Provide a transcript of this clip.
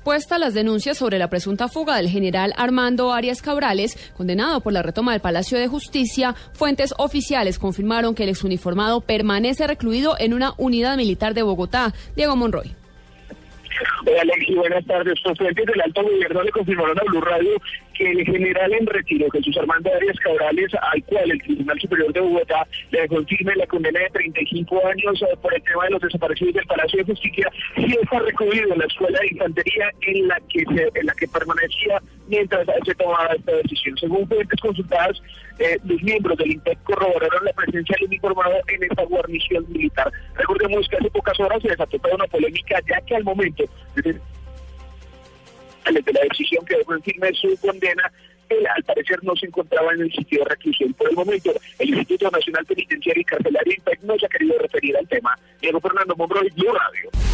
respuesta a las denuncias sobre la presunta fuga del general Armando Arias Cabrales, condenado por la retoma del Palacio de Justicia, fuentes oficiales confirmaron que el exuniformado permanece recluido en una unidad militar de Bogotá. Diego Monroy. Hola Alexi, buenas tardes. Fuentes del alto gobierno le confirmaron a Blue Radio que el general en retiro, Jesús Armando Arias Cabrales, al cual el Tribunal Superior de Bogotá le confirme la condena de 35 años eh, por el tema de los desaparecidos del Palacio de Justicia, sí está recluido en la escuela de infantería en la que en la que permanecía mientras se tomaba esta decisión. Según fuentes consultadas, eh, los miembros del INPEC corroboraron la presencia del uniformado en esta guarnición militar. Recordemos que hace pocas horas se desató toda una polémica, ya que al momento de la decisión que en firme su condena, él al parecer no se encontraba en el sitio de reclusión. Por el momento, el Instituto Nacional Penitenciario y Carcelario no se ha querido referir al tema. Diego Fernando Monroy, Blue Radio.